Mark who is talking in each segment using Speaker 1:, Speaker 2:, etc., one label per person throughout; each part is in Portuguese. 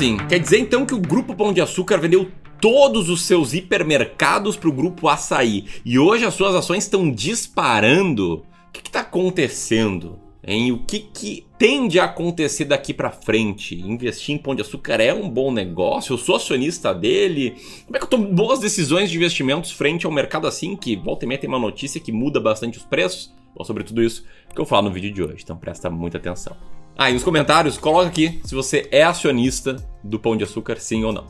Speaker 1: Quer dizer então que o Grupo Pão de Açúcar vendeu todos os seus hipermercados para o Grupo Açaí e hoje as suas ações estão disparando? O que está acontecendo? O que, que tende a acontecer daqui para frente? Investir em Pão de Açúcar é um bom negócio? Eu sou acionista dele? Como é que eu tomo boas decisões de investimentos frente ao mercado assim, que volta e meia tem uma notícia que muda bastante os preços? Bom, sobre tudo isso que eu falo no vídeo de hoje, então presta muita atenção. E nos comentários, coloca aqui se você é acionista do Pão de Açúcar, sim ou não.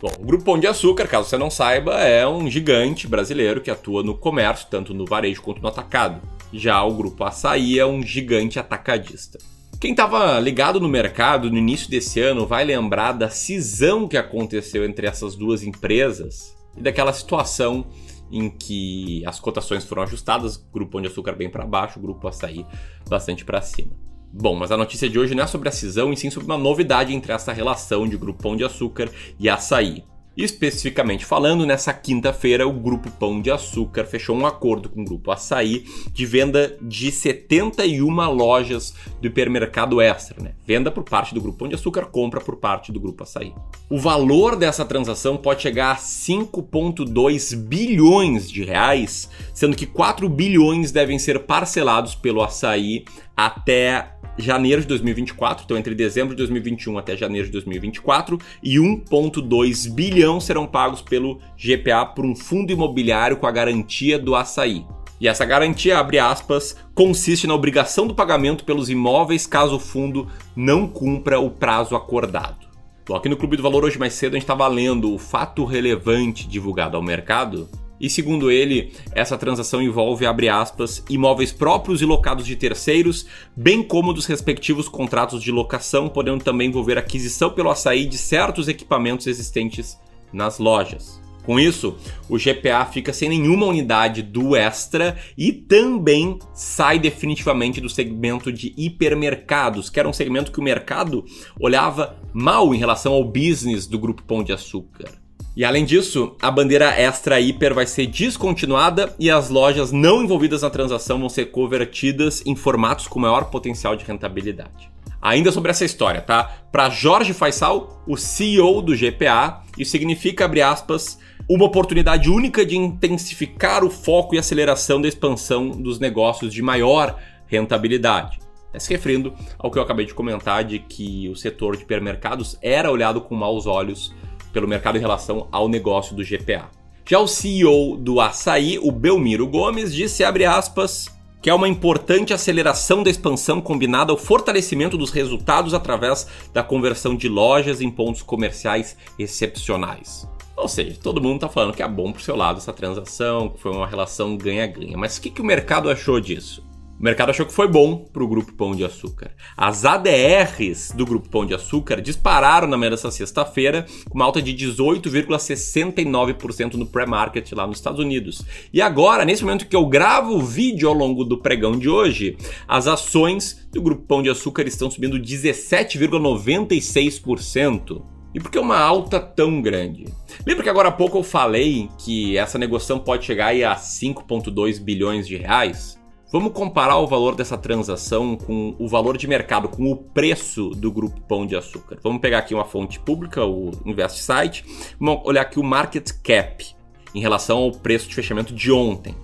Speaker 1: Bom, o Grupo Pão de Açúcar, caso você não saiba, é um gigante brasileiro que atua no comércio, tanto no varejo quanto no atacado. Já o Grupo Açaí é um gigante atacadista. Quem estava ligado no mercado no início desse ano vai lembrar da cisão que aconteceu entre essas duas empresas e daquela situação em que as cotações foram ajustadas, Grupo Pão de Açúcar bem para baixo, Grupo Açaí bastante para cima. Bom, mas a notícia de hoje não é sobre a cisão, e sim sobre uma novidade entre essa relação de Grupo Pão de Açúcar e Açaí. Especificamente falando, nessa quinta-feira, o Grupo Pão de Açúcar fechou um acordo com o Grupo Açaí de venda de 71 lojas do hipermercado Extra, né? Venda por parte do Grupo Pão de Açúcar, compra por parte do Grupo Açaí. O valor dessa transação pode chegar a 5,2 bilhões de reais, sendo que 4 bilhões devem ser parcelados pelo Açaí até janeiro de 2024, então entre dezembro de 2021 até janeiro de 2024, e 1,2 bilhão serão pagos pelo GPA por um fundo imobiliário com a garantia do açaí. E essa garantia, abre aspas, consiste na obrigação do pagamento pelos imóveis caso o fundo não cumpra o prazo acordado. Bom, aqui no Clube do Valor hoje mais cedo a gente estava lendo o fato relevante divulgado ao mercado e segundo ele, essa transação envolve, abre aspas, imóveis próprios e locados de terceiros, bem como dos respectivos contratos de locação, podendo também envolver aquisição pelo açaí de certos equipamentos existentes nas lojas. Com isso, o GPA fica sem nenhuma unidade do Extra e também sai definitivamente do segmento de hipermercados, que era um segmento que o mercado olhava mal em relação ao business do Grupo Pão de Açúcar. E além disso, a bandeira Extra Hiper vai ser descontinuada e as lojas não envolvidas na transação vão ser convertidas em formatos com maior potencial de rentabilidade. Ainda sobre essa história, tá? Para Jorge Faisal, o CEO do GPA, isso significa, abre aspas, uma oportunidade única de intensificar o foco e aceleração da expansão dos negócios de maior rentabilidade. É se referindo ao que eu acabei de comentar de que o setor de hipermercados era olhado com maus olhos pelo mercado em relação ao negócio do GPA. Já o CEO do Açaí, o Belmiro Gomes, disse, abre aspas, que é uma importante aceleração da expansão combinada ao fortalecimento dos resultados através da conversão de lojas em pontos comerciais excepcionais. Ou seja, todo mundo está falando que é bom para o seu lado essa transação, que foi uma relação ganha-ganha. Mas o que, que o mercado achou disso? O mercado achou que foi bom para o Grupo Pão de Açúcar. As ADRs do Grupo Pão de Açúcar dispararam na manhã dessa sexta-feira, com uma alta de 18,69% no pré-market lá nos Estados Unidos. E agora, nesse momento que eu gravo o vídeo ao longo do pregão de hoje, as ações do Grupo Pão de Açúcar estão subindo 17,96%. E por que uma alta tão grande? Lembra que agora há pouco eu falei que essa negociação pode chegar a 5,2 bilhões de reais? Vamos comparar o valor dessa transação com o valor de mercado, com o preço do grupo Pão de Açúcar. Vamos pegar aqui uma fonte pública, o Invest Site, vamos olhar aqui o market cap em relação ao preço de fechamento de ontem.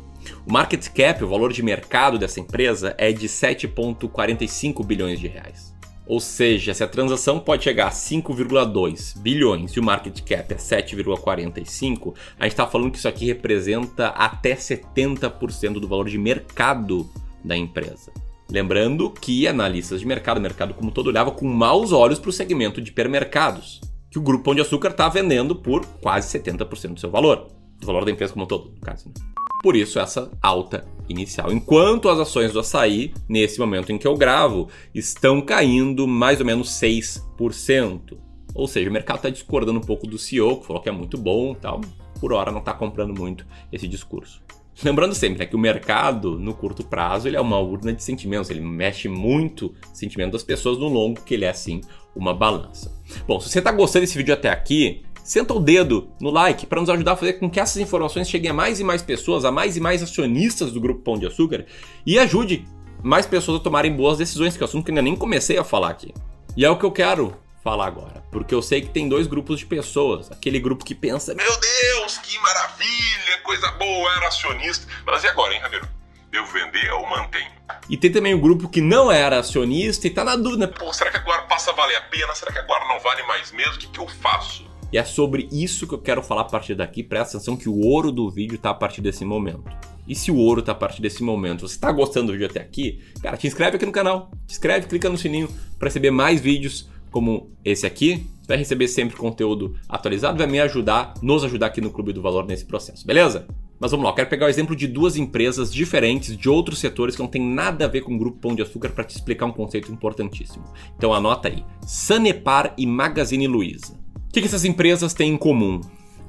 Speaker 1: O market cap, o valor de mercado dessa empresa, é de 7,45 bilhões de reais. Ou seja, se a transação pode chegar a 5,2 bilhões e o market cap é 7,45, a gente está falando que isso aqui representa até 70% do valor de mercado da empresa. Lembrando que analistas de mercado, mercado como todo, olhava com maus olhos para o segmento de hipermercados, que o Grupo Pão de Açúcar está vendendo por quase 70% do seu valor, do valor da empresa como um todo, no caso. Né? Por isso, essa alta inicial. Enquanto as ações do açaí, nesse momento em que eu gravo, estão caindo mais ou menos 6%. Ou seja, o mercado está discordando um pouco do CEO, que falou que é muito bom tal. Por hora não está comprando muito esse discurso. Lembrando sempre né, que o mercado, no curto prazo, ele é uma urna de sentimentos, ele mexe muito o sentimento das pessoas, no longo que ele é, sim, uma balança. Bom, se você está gostando desse vídeo até aqui, senta o dedo no like para nos ajudar a fazer com que essas informações cheguem a mais e mais pessoas, a mais e mais acionistas do Grupo Pão de Açúcar e ajude mais pessoas a tomarem boas decisões, que é um assunto que ainda nem comecei a falar aqui. E é o que eu quero falar agora, porque eu sei que tem dois grupos de pessoas. Aquele grupo que pensa: Meu Deus, que maravilha, coisa boa, era acionista. Mas e agora, hein, Ramiro? Devo vender ou mantenho? E tem também o grupo que não era acionista e tá na dúvida. Pô, será que agora passa a valer a pena? Será que agora não vale mais mesmo? O que, que eu faço? E é sobre isso que eu quero falar a partir daqui. Presta atenção que o ouro do vídeo tá a partir desse momento. E se o ouro tá a partir desse momento, você tá gostando do vídeo até aqui, cara, te inscreve aqui no canal. Te inscreve, clica no sininho para receber mais vídeos como esse aqui. Vai receber sempre conteúdo atualizado, vai me ajudar, nos ajudar aqui no Clube do Valor nesse processo, beleza? Mas vamos lá, eu quero pegar o exemplo de duas empresas diferentes de outros setores que não tem nada a ver com o Grupo Pão de Açúcar para te explicar um conceito importantíssimo. Então anota aí: Sanepar e Magazine Luiza. Que, que essas empresas têm em comum?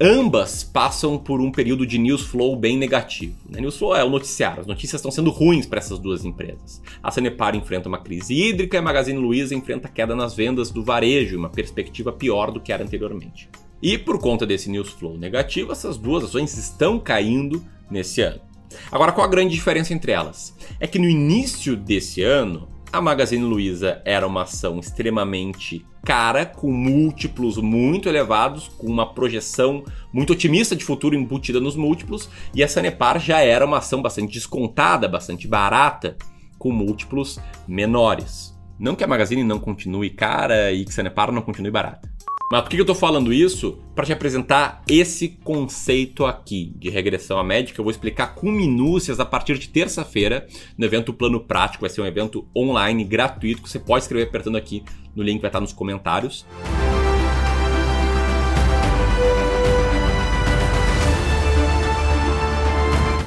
Speaker 1: Ambas passam por um período de news flow bem negativo. Né? News flow é o noticiário, as notícias estão sendo ruins para essas duas empresas. A Sanepar enfrenta uma crise hídrica e a Magazine Luiza enfrenta queda nas vendas do varejo, uma perspectiva pior do que era anteriormente. E por conta desse news flow negativo, essas duas ações estão caindo nesse ano. Agora, qual a grande diferença entre elas? É que no início desse ano, a Magazine Luiza era uma ação extremamente cara, com múltiplos muito elevados, com uma projeção muito otimista de futuro embutida nos múltiplos, e a Sanepar já era uma ação bastante descontada, bastante barata, com múltiplos menores. Não que a Magazine não continue cara e que a Sanepar não continue barata. Mas por que eu estou falando isso? Para te apresentar esse conceito aqui de regressão à médica. Eu vou explicar com minúcias a partir de terça-feira no evento Plano Prático. Vai ser um evento online gratuito que você pode escrever apertando aqui no link que vai estar nos comentários.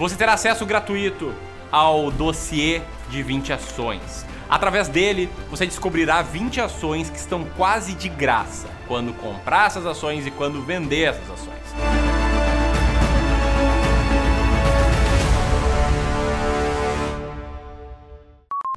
Speaker 1: Você terá acesso gratuito ao dossiê de 20 ações. Através dele, você descobrirá 20 ações que estão quase de graça quando comprar essas ações e quando vender essas ações.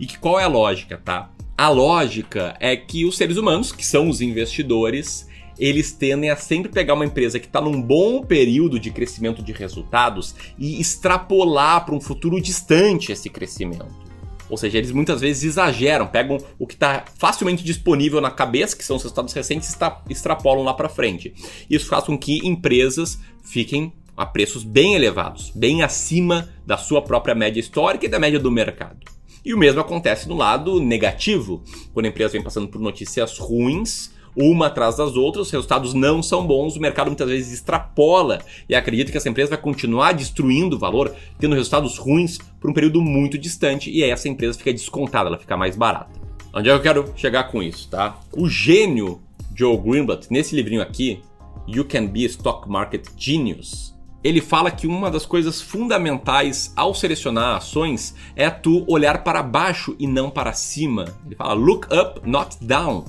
Speaker 1: E que qual é a lógica, tá? A lógica é que os seres humanos, que são os investidores, eles tendem a sempre pegar uma empresa que está num bom período de crescimento de resultados e extrapolar para um futuro distante esse crescimento. Ou seja, eles muitas vezes exageram, pegam o que está facilmente disponível na cabeça, que são os resultados recentes, e extrapolam lá para frente. Isso faz com que empresas fiquem a preços bem elevados, bem acima da sua própria média histórica e da média do mercado. E o mesmo acontece no lado negativo, quando a empresa vem passando por notícias ruins uma atrás das outras, os resultados não são bons, o mercado muitas vezes extrapola e acredita que essa empresa vai continuar destruindo o valor, tendo resultados ruins por um período muito distante, e aí essa empresa fica descontada, ela fica mais barata. Onde é que eu quero chegar com isso, tá? O gênio Joe Greenblatt, nesse livrinho aqui, You Can Be a Stock Market Genius, ele fala que uma das coisas fundamentais ao selecionar ações é tu olhar para baixo e não para cima. Ele fala look up, not down.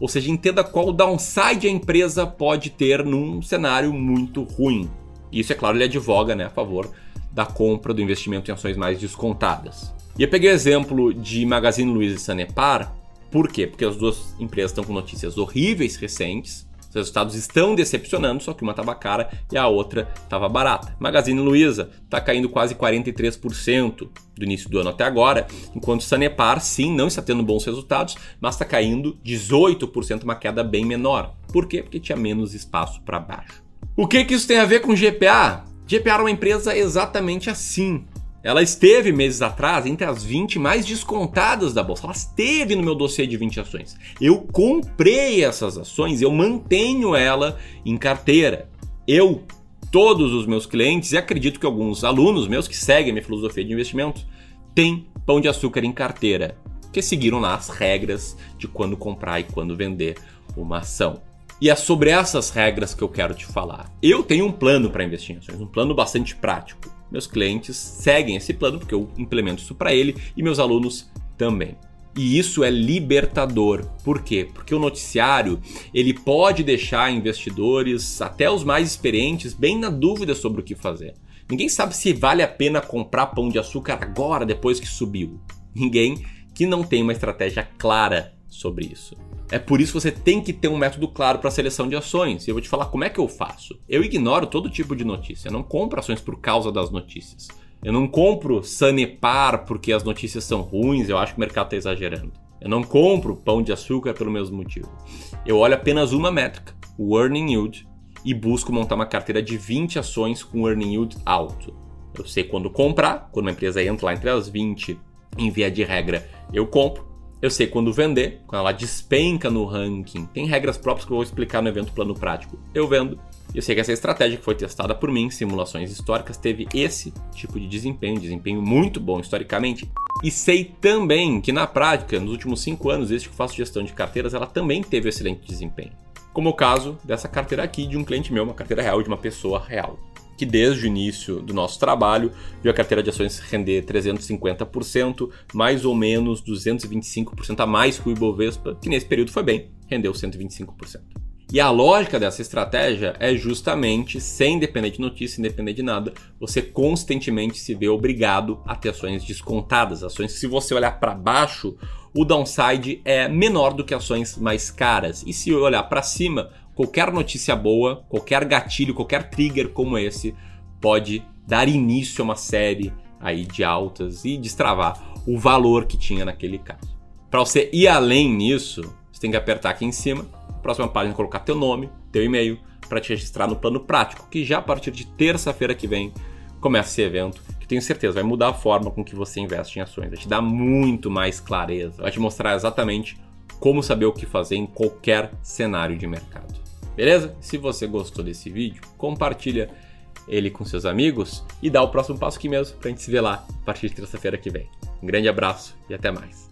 Speaker 1: Ou seja, entenda qual downside a empresa pode ter num cenário muito ruim. Isso, é claro, ele advoga né, a favor da compra do investimento em ações mais descontadas. E eu peguei o exemplo de Magazine Luiza e Sanepar, por quê? Porque as duas empresas estão com notícias horríveis recentes, os resultados estão decepcionando, só que uma estava cara e a outra estava barata. Magazine Luiza está caindo quase 43% do início do ano até agora, enquanto Sanepar, sim, não está tendo bons resultados, mas está caindo 18%, uma queda bem menor. Por quê? Porque tinha menos espaço para baixo. O que, que isso tem a ver com GPA? GPA é uma empresa exatamente assim. Ela esteve meses atrás entre as 20 mais descontadas da bolsa. Ela esteve no meu dossiê de 20 ações. Eu comprei essas ações, eu mantenho ela em carteira. Eu, todos os meus clientes, e acredito que alguns alunos meus que seguem a minha filosofia de investimento, têm pão de açúcar em carteira, que seguiram lá as regras de quando comprar e quando vender uma ação. E é sobre essas regras que eu quero te falar. Eu tenho um plano para investir em ações, um plano bastante prático. Meus clientes seguem esse plano porque eu implemento isso para ele e meus alunos também. E isso é libertador. Por quê? Porque o noticiário, ele pode deixar investidores, até os mais experientes, bem na dúvida sobre o que fazer. Ninguém sabe se vale a pena comprar pão de açúcar agora, depois que subiu. Ninguém que não tem uma estratégia clara sobre isso. É por isso que você tem que ter um método claro para seleção de ações. E eu vou te falar como é que eu faço. Eu ignoro todo tipo de notícia. Eu não compro ações por causa das notícias. Eu não compro Sanepar porque as notícias são ruins, eu acho que o mercado está exagerando. Eu não compro pão de açúcar pelo mesmo motivo. Eu olho apenas uma métrica, o earning yield, e busco montar uma carteira de 20 ações com earning yield alto. Eu sei quando comprar, quando uma empresa entra lá entre as 20, em via de regra, eu compro. Eu sei quando vender, quando ela despenca no ranking. Tem regras próprias que eu vou explicar no evento Plano Prático. Eu vendo. Eu sei que essa estratégia que foi testada por mim em simulações históricas teve esse tipo de desempenho, desempenho muito bom historicamente. E sei também que na prática, nos últimos 5 anos, desde que faço gestão de carteiras, ela também teve excelente desempenho. Como o caso dessa carteira aqui de um cliente meu, uma carteira real de uma pessoa real que desde o início do nosso trabalho viu a carteira de ações render 350%, mais ou menos 225% a mais que o Ibovespa, que nesse período foi bem, rendeu 125%. E a lógica dessa estratégia é justamente, sem depender de notícia, sem depender de nada, você constantemente se vê obrigado a ter ações descontadas, ações que se você olhar para baixo, o downside é menor do que ações mais caras. E se olhar para cima, qualquer notícia boa, qualquer gatilho, qualquer trigger como esse pode dar início a uma série aí de altas e destravar o valor que tinha naquele caso. Para você ir além nisso, você tem que apertar aqui em cima, próxima página colocar teu nome, teu e-mail para te registrar no plano prático, que já a partir de terça-feira que vem começa esse evento, que tenho certeza vai mudar a forma com que você investe em ações, vai te dar muito mais clareza, vai te mostrar exatamente como saber o que fazer em qualquer cenário de mercado. Beleza? Se você gostou desse vídeo, compartilha ele com seus amigos e dá o próximo passo aqui mesmo pra gente se ver lá a partir de terça-feira que vem. Um grande abraço e até mais.